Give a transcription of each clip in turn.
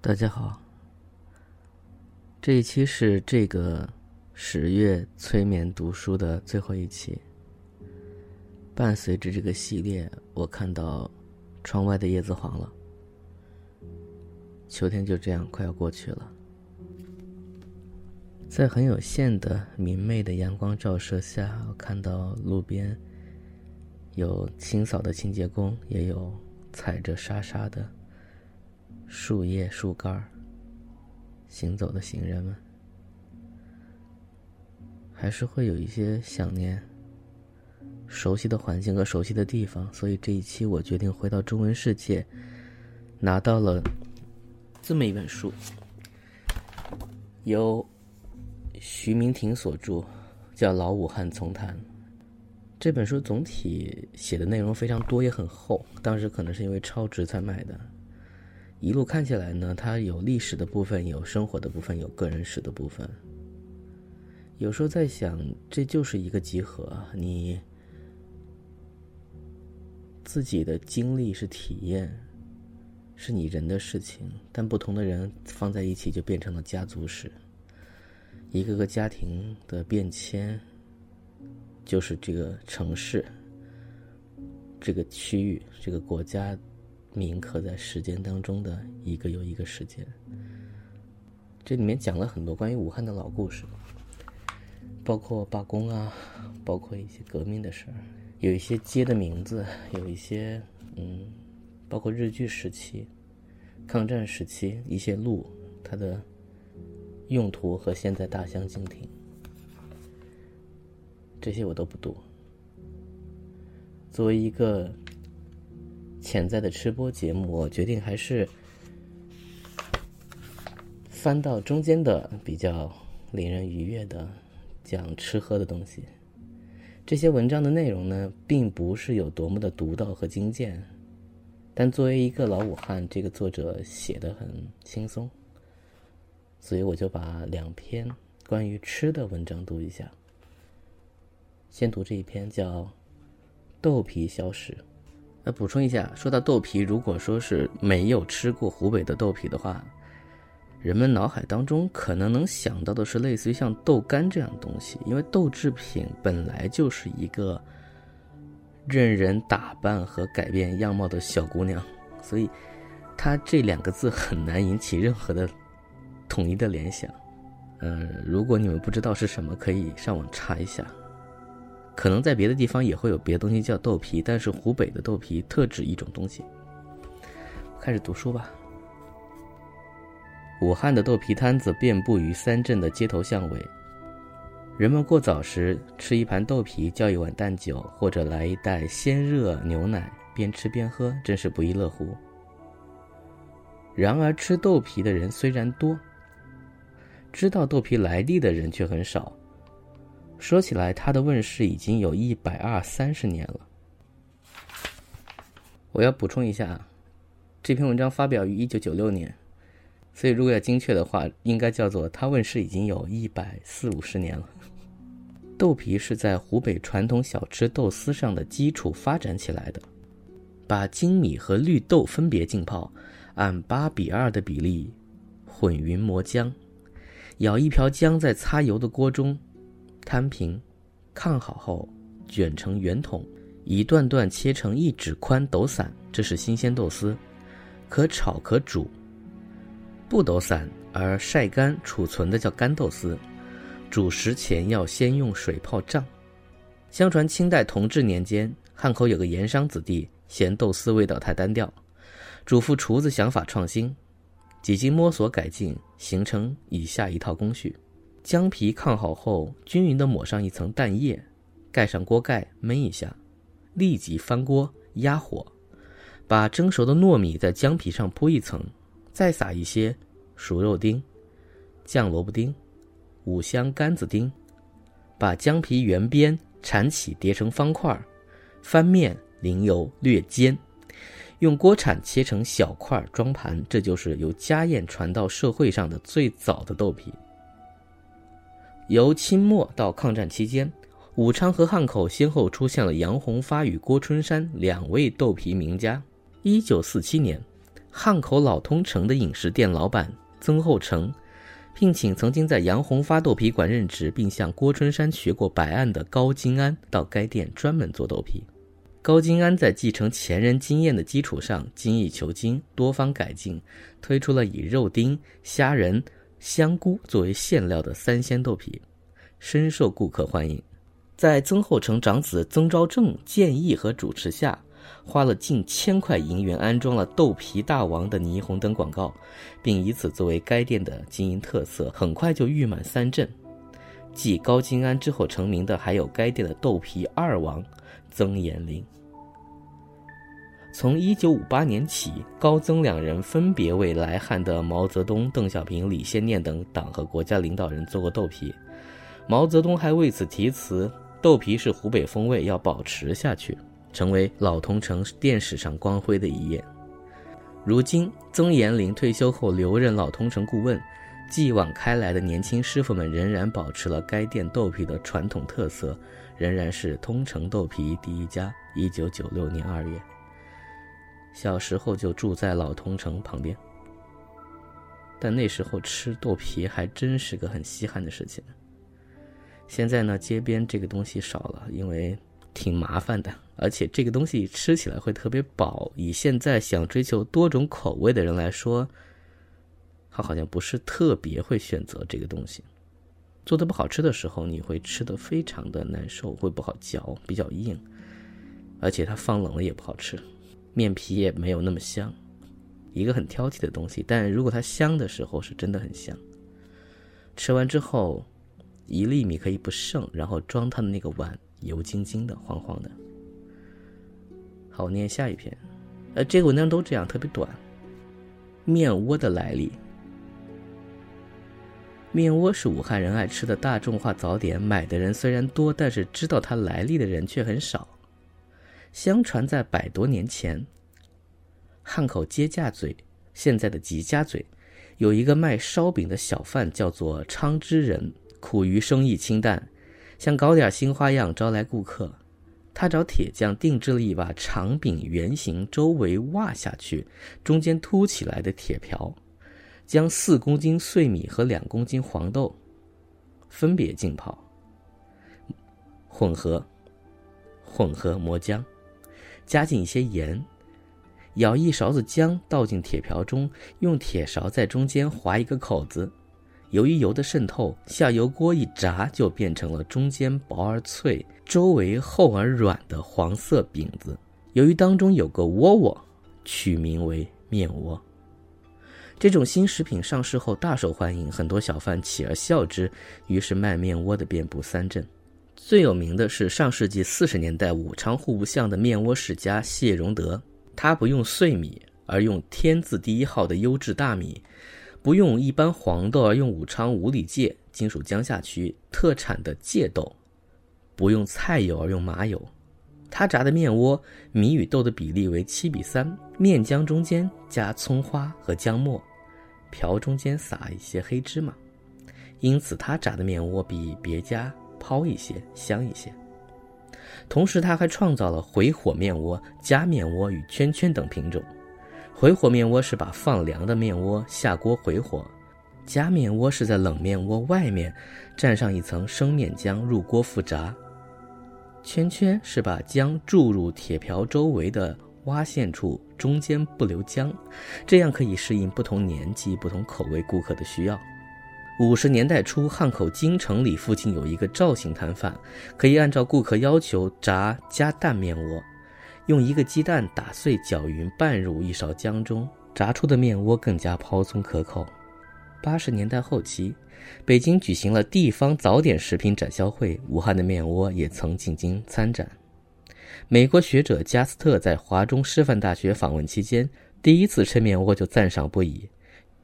大家好，这一期是这个十月催眠读书的最后一期。伴随着这个系列，我看到窗外的叶子黄了，秋天就这样快要过去了。在很有限的明媚的阳光照射下，我看到路边有清扫的清洁工，也有踩着沙沙的。树叶、树干，行走的行人们，还是会有一些想念熟悉的环境和熟悉的地方，所以这一期我决定回到中文世界，拿到了这么一本书，由徐明婷所著，叫《老武汉丛谈》。这本书总体写的内容非常多，也很厚，当时可能是因为超值才买的。一路看起来呢，它有历史的部分，有生活的部分，有个人史的部分。有时候在想，这就是一个集合，你自己的经历是体验，是你人的事情，但不同的人放在一起就变成了家族史。一个个家庭的变迁，就是这个城市、这个区域、这个国家。铭刻在时间当中的一个又一个事件，这里面讲了很多关于武汉的老故事，包括罢工啊，包括一些革命的事儿，有一些街的名字，有一些嗯，包括日据时期、抗战时期一些路，它的用途和现在大相径庭，这些我都不读。作为一个。潜在的吃播节目，我决定还是翻到中间的比较令人愉悦的讲吃喝的东西。这些文章的内容呢，并不是有多么的独到和精简，但作为一个老武汉，这个作者写的很轻松，所以我就把两篇关于吃的文章读一下。先读这一篇，叫《豆皮小史》。再，补充一下，说到豆皮，如果说是没有吃过湖北的豆皮的话，人们脑海当中可能能想到的是类似于像豆干这样的东西，因为豆制品本来就是一个任人打扮和改变样貌的小姑娘，所以它这两个字很难引起任何的统一的联想。嗯，如果你们不知道是什么，可以上网查一下。可能在别的地方也会有别的东西叫豆皮，但是湖北的豆皮特指一种东西。开始读书吧。武汉的豆皮摊子遍布于三镇的街头巷尾，人们过早时吃一盘豆皮，叫一碗蛋酒，或者来一袋鲜热牛奶，边吃边喝，真是不亦乐乎。然而，吃豆皮的人虽然多，知道豆皮来历的人却很少。说起来，它的问世已经有一百二三十年了。我要补充一下，这篇文章发表于一九九六年，所以如果要精确的话，应该叫做它问世已经有一百四五十年了。豆皮是在湖北传统小吃豆丝上的基础发展起来的，把精米和绿豆分别浸泡，按八比二的比例混匀磨浆，舀一瓢浆在擦油的锅中。摊平，炕好后，卷成圆筒，一段段切成一指宽抖散，这是新鲜豆丝，可炒可煮。不抖散而晒干储存的叫干豆丝，煮食前要先用水泡胀。相传清代同治年间，汉口有个盐商子弟嫌豆丝味道太单调，嘱咐厨子想法创新，几经摸索改进，形成以下一套工序。姜皮炕好后，均匀地抹上一层蛋液，盖上锅盖焖一下，立即翻锅压火，把蒸熟的糯米在姜皮上铺一层，再撒一些熟肉丁、酱萝卜丁、五香干子丁，把姜皮圆边缠起叠成方块，翻面淋油略煎，用锅铲切成小块装盘。这就是由家宴传到社会上的最早的豆皮。由清末到抗战期间，武昌和汉口先后出现了杨红发与郭春山两位豆皮名家。一九四七年，汉口老通城的饮食店老板曾厚成，聘请曾经在杨红发豆皮馆任职并向郭春山学过白案的高金安到该店专门做豆皮。高金安在继承前人经验的基础上，精益求精，多方改进，推出了以肉丁、虾仁、香菇作为馅料的三鲜豆皮，深受顾客欢迎。在曾厚成长子曾昭正建议和主持下，花了近千块银元安装了“豆皮大王”的霓虹灯广告，并以此作为该店的经营特色，很快就誉满三镇。继高金安之后成名的还有该店的豆皮二王曾延龄。从一九五八年起，高曾两人分别为来汉的毛泽东、邓小平、李先念等党和国家领导人做过豆皮。毛泽东还为此题词：“豆皮是湖北风味，要保持下去，成为老通城店史上光辉的一页。”如今，曾延龄退休后留任老通城顾问，继往开来的年轻师傅们仍然保持了该店豆皮的传统特色，仍然是通城豆皮第一家。一九九六年二月。小时候就住在老通城旁边，但那时候吃豆皮还真是个很稀罕的事情。现在呢，街边这个东西少了，因为挺麻烦的，而且这个东西吃起来会特别饱。以现在想追求多种口味的人来说，他好像不是特别会选择这个东西。做的不好吃的时候，你会吃的非常的难受，会不好嚼，比较硬，而且它放冷了也不好吃。面皮也没有那么香，一个很挑剔的东西。但如果它香的时候，是真的很香。吃完之后，一粒米可以不剩，然后装它的那个碗，油晶晶的，黄黄的。好，念下一篇。呃，这个文章都这样，特别短。面窝的来历。面窝是武汉人爱吃的大众化早点，买的人虽然多，但是知道它来历的人却很少。相传在百多年前，汉口接驾嘴（现在的吉家嘴）有一个卖烧饼的小贩，叫做昌之人。苦于生意清淡，想搞点新花样招来顾客。他找铁匠定制了一把长柄圆形、周围挖下去、中间凸起来的铁瓢，将四公斤碎米和两公斤黄豆分别浸泡、混合、混合磨浆。加进一些盐，舀一勺子姜倒进铁瓢中，用铁勺在中间划一个口子。由于油的渗透，下油锅一炸，就变成了中间薄而脆、周围厚而软的黄色饼子。由于当中有个窝窝，取名为面窝。这种新食品上市后大受欢迎，很多小贩起而笑之，于是卖面窝的遍布三镇。最有名的是上世纪四十年代武昌户部巷的面窝世家谢荣德，他不用碎米，而用天字第一号的优质大米；不用一般黄豆，而用武昌五里界（今属江夏区）特产的界豆；不用菜油，而用麻油。他炸的面窝，米与豆的比例为七比三，面浆中间加葱花和姜末，瓢中间撒一些黑芝麻，因此他炸的面窝比别家。抛一些，香一些。同时，他还创造了回火面窝、夹面窝与圈圈等品种。回火面窝是把放凉的面窝下锅回火，夹面窝是在冷面窝外面蘸上一层生面浆入锅复炸。圈圈是把浆注入铁瓢周围的挖陷处，中间不留浆，这样可以适应不同年纪、不同口味顾客的需要。五十年代初，汉口京城里附近有一个赵姓摊贩，可以按照顾客要求炸加蛋面窝，用一个鸡蛋打碎搅匀拌入一勺浆中，炸出的面窝更加蓬松可口。八十年代后期，北京举行了地方早点食品展销会，武汉的面窝也曾进京参展。美国学者加斯特在华中师范大学访问期间，第一次吃面窝就赞赏不已，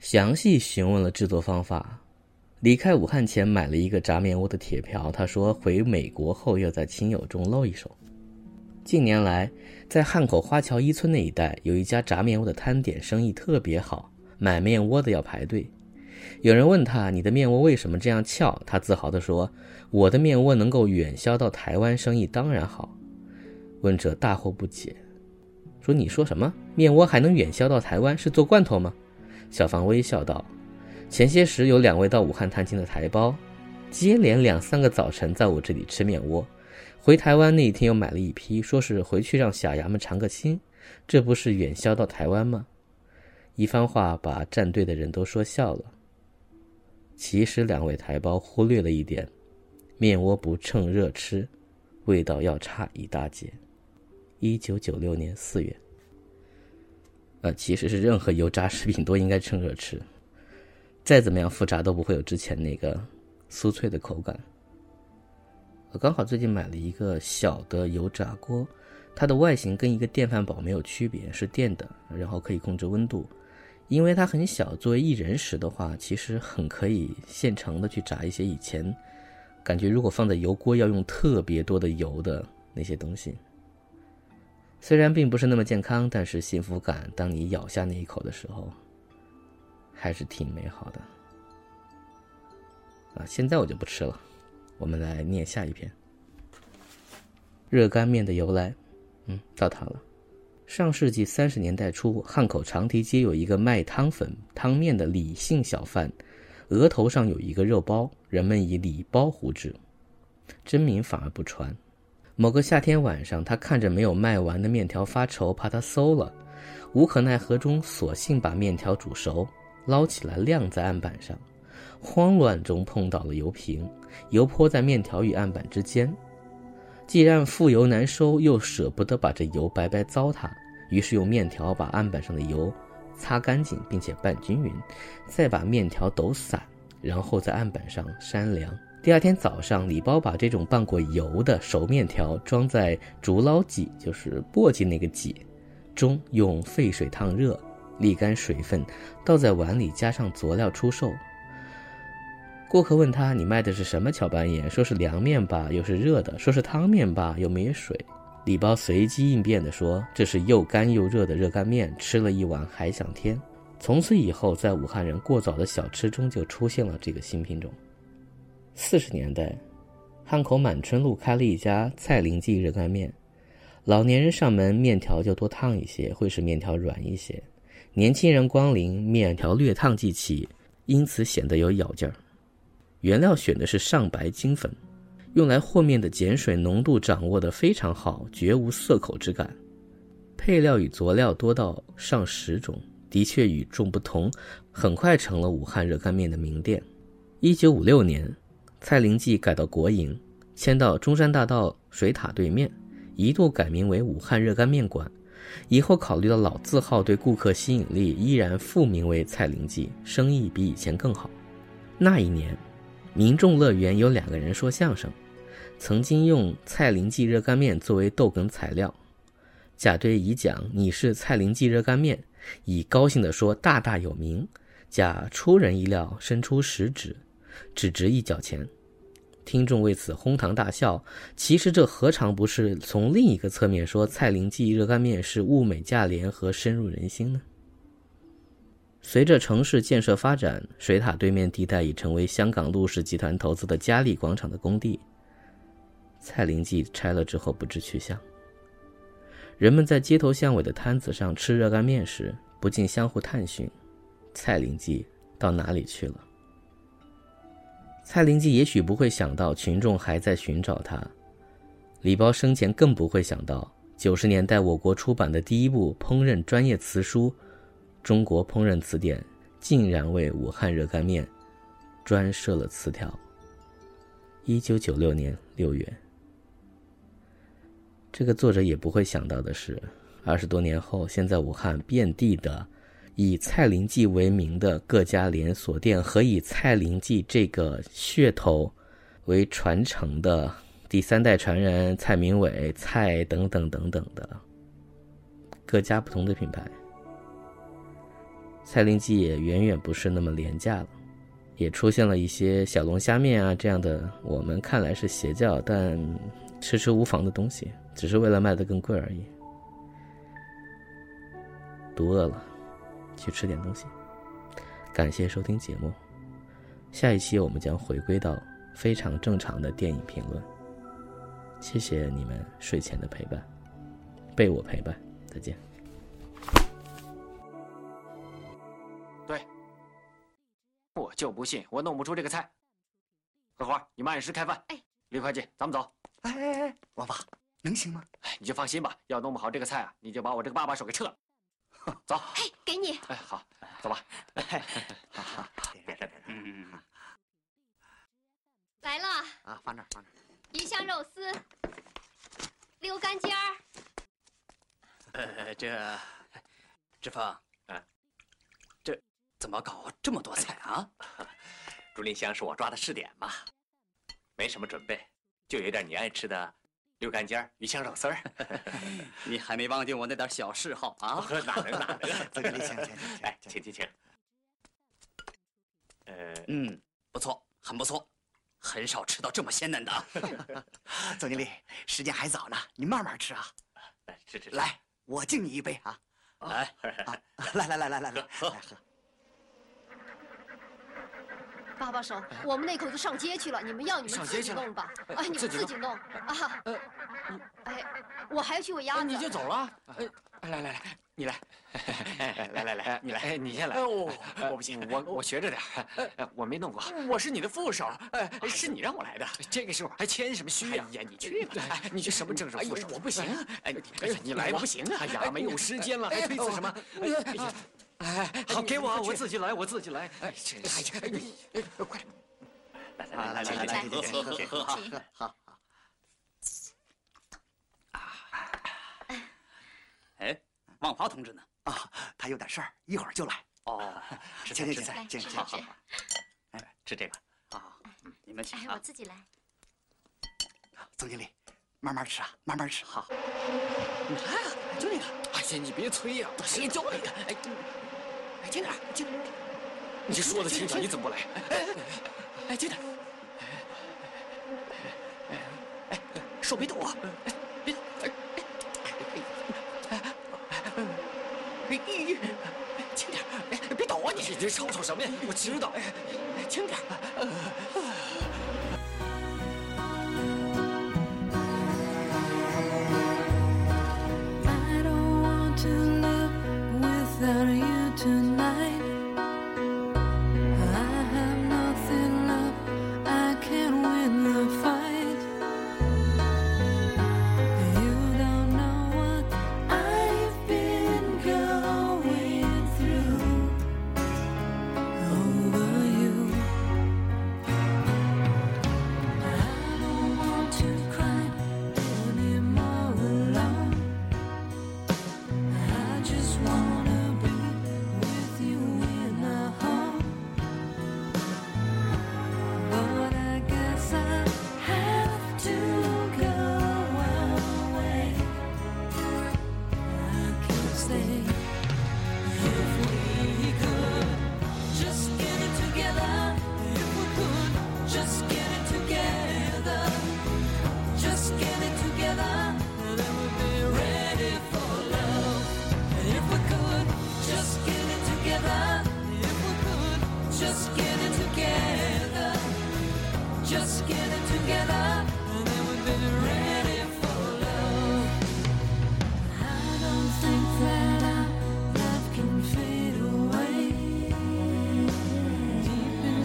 详细询问了制作方法。离开武汉前买了一个炸面窝的铁瓢，他说回美国后要在亲友中露一手。近年来，在汉口花桥一村那一带有一家炸面窝的摊点，生意特别好，买面窝的要排队。有人问他：“你的面窝为什么这样翘？”他自豪地说：“我的面窝能够远销到台湾，生意当然好。”问者大惑不解。说：“你说什么？面窝还能远销到台湾？是做罐头吗？”小芳微笑道：“前些时有两位到武汉探亲的台胞，接连两三个早晨在我这里吃面窝。回台湾那一天又买了一批，说是回去让小衙们尝个新。这不是远销到台湾吗？”一番话把站队的人都说笑了。其实两位台胞忽略了一点：面窝不趁热吃，味道要差一大截。一九九六年四月，呃，其实是任何油炸食品都应该趁热吃，再怎么样复炸都不会有之前那个酥脆的口感。我刚好最近买了一个小的油炸锅，它的外形跟一个电饭煲没有区别，是电的，然后可以控制温度。因为它很小，作为一人食的话，其实很可以现成的去炸一些以前感觉如果放在油锅要用特别多的油的那些东西。虽然并不是那么健康，但是幸福感，当你咬下那一口的时候，还是挺美好的。啊，现在我就不吃了，我们来念下一篇。热干面的由来，嗯，到它了。上世纪三十年代初，汉口长堤街有一个卖汤粉、汤面的李姓小贩，额头上有一个肉包，人们以李包呼之，真名反而不传。某个夏天晚上，他看着没有卖完的面条发愁，怕它馊了，无可奈何中，索性把面条煮熟，捞起来晾在案板上。慌乱中碰到了油瓶，油泼在面条与案板之间。既然富油难收，又舍不得把这油白白糟蹋，于是用面条把案板上的油擦干净，并且拌均匀，再把面条抖散，然后在案板上扇凉。第二天早上，李包把这种拌过油的熟面条装在竹捞几，就是簸箕那个几中，用沸水烫热，沥干水分，倒在碗里，加上佐料出售。顾客问他：“你卖的是什么荞板眼？”说是凉面吧，又是热的；说是汤面吧，又没水。李包随机应变地说：“这是又干又热的热干面，吃了一碗还想添。”从此以后，在武汉人过早的小吃中就出现了这个新品种。四十年代，汉口满春路开了一家蔡林记热干面，老年人上门面条就多烫一些，会使面条软一些；年轻人光临，面条略烫即起，因此显得有咬劲儿。原料选的是上白金粉，用来和面的碱水浓度掌握的非常好，绝无涩口之感。配料与佐料多到上十种，的确与众不同，很快成了武汉热干面的名店。一九五六年，蔡林记改到国营，迁到中山大道水塔对面，一度改名为武汉热干面馆。以后考虑到老字号对顾客吸引力，依然复名为蔡林记，生意比以前更好。那一年。民众乐园有两个人说相声，曾经用蔡林记热干面作为逗哏材料。甲对乙讲：“你是蔡林记热干面。”乙高兴地说：“大大有名。”甲出人意料，伸出食指，只值一角钱。听众为此哄堂大笑。其实这何尝不是从另一个侧面说蔡林记热干面是物美价廉和深入人心呢？随着城市建设发展，水塔对面地带已成为香港陆氏集团投资的嘉利广场的工地。蔡林记拆了之后不知去向。人们在街头巷尾的摊子上吃热干面时，不禁相互探寻：蔡林记到哪里去了？蔡林记也许不会想到群众还在寻找他。李包生前更不会想到，九十年代我国出版的第一部烹饪专业词书。《中国烹饪词典》竟然为武汉热干面专设了词条。一九九六年六月，这个作者也不会想到的是，二十多年后，现在武汉遍地的以蔡林记为名的各家连锁店和以蔡林记这个噱头为传承的第三代传人蔡明伟、蔡等等等等的各家不同的品牌。蔡林记也远远不是那么廉价了，也出现了一些小龙虾面啊这样的我们看来是邪教，但吃吃无妨的东西，只是为了卖得更贵而已。肚饿了，去吃点东西。感谢收听节目。下一期我们将回归到非常正常的电影评论。谢谢你们睡前的陪伴。被我陪伴再见。对。我就不信我弄不出这个菜。荷花你们按时开饭。哎。李会计咱们走。哎哎哎王法能行吗？哎你就放心吧要弄不好这个菜啊你就把我这个爸爸手给撤了。走。嘿，给你。哎，好，走吧。哎好好，嗯，来了，啊，放这儿，放这儿。鱼香肉丝，溜干尖儿。呃，这志峰，啊，这怎么搞这么多菜啊？竹林香是我抓的试点嘛，没什么准备，就有点你爱吃的溜干尖儿、鱼香肉丝儿。你还没忘记我那点小嗜好啊？哪能哪能？总经理，请请请，哎，请请请。呃，嗯，不错，很不错，很少吃到这么鲜嫩的。总经理，时间还早呢，你慢慢吃啊。来吃吃。来，我敬你一杯啊！来，啊，来来来来来来，来喝。爸爸手，我们那口子上街去了，你们要你们自己上街去弄吧。哎，你们自己弄啊。哎，我还要去喂鸭子。你就走了？哎，来来来，你来。哎，来来来，你来。哎，你先来。哦，我不行，我我学着点儿，哎我没弄过。我是你的副手，哎，是你让我来的。这个时候还谦什么虚呀？哎呀，你去吧。哎，你去什么正式副手？我不行。哎，哎呀，你来吧。不行啊！哎呀，没有时间了，还推辞什么？哎呀，哎，好，给我，我自己来，我自己来。哎，真是，哎，哎，快点。来来来来来来，喝喝喝喝喝，好。哎，万华同志呢？啊，他有点事儿，一会儿就来。哦，请请请来请请，吃吃好好好。哎，吃这个。啊，你们请哎，啊我。自己来。总经理，慢慢吃啊，慢慢吃。好。你看啊，就那个，哎呀，你别催呀，谁教你的？哎，轻点，轻点。你说的轻巧，你怎么不来？哎，轻点哎。哎，手别抖啊！别，哎，哎，哎，哎，轻点，别抖啊你！你这吵吵什么呀？我知道。轻点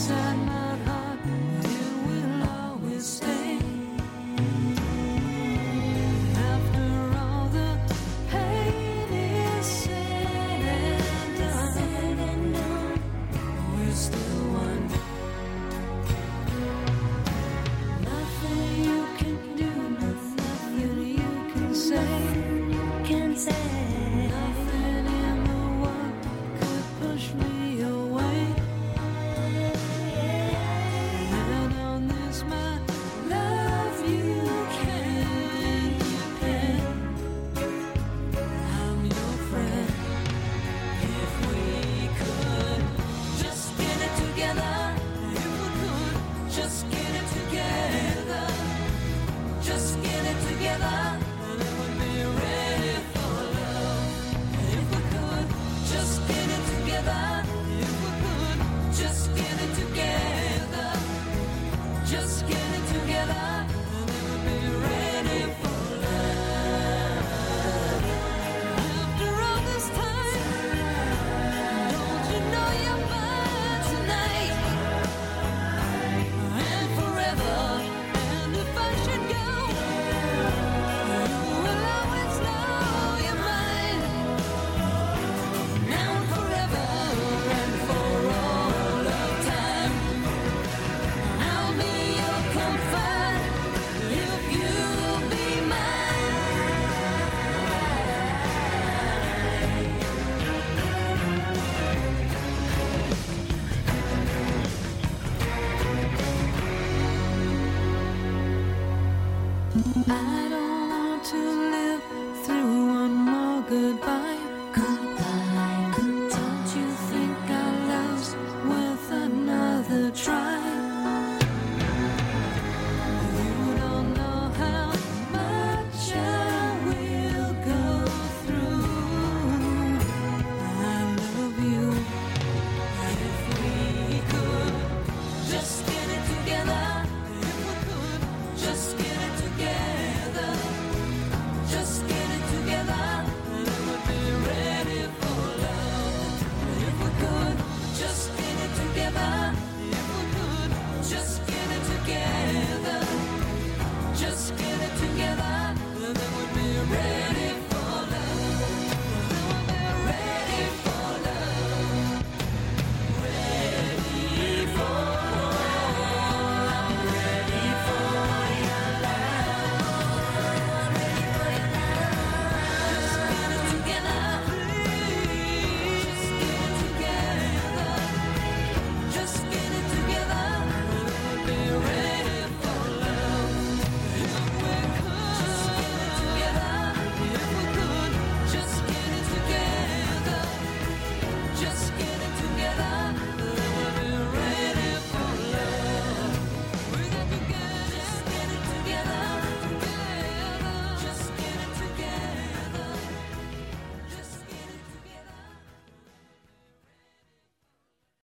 inside my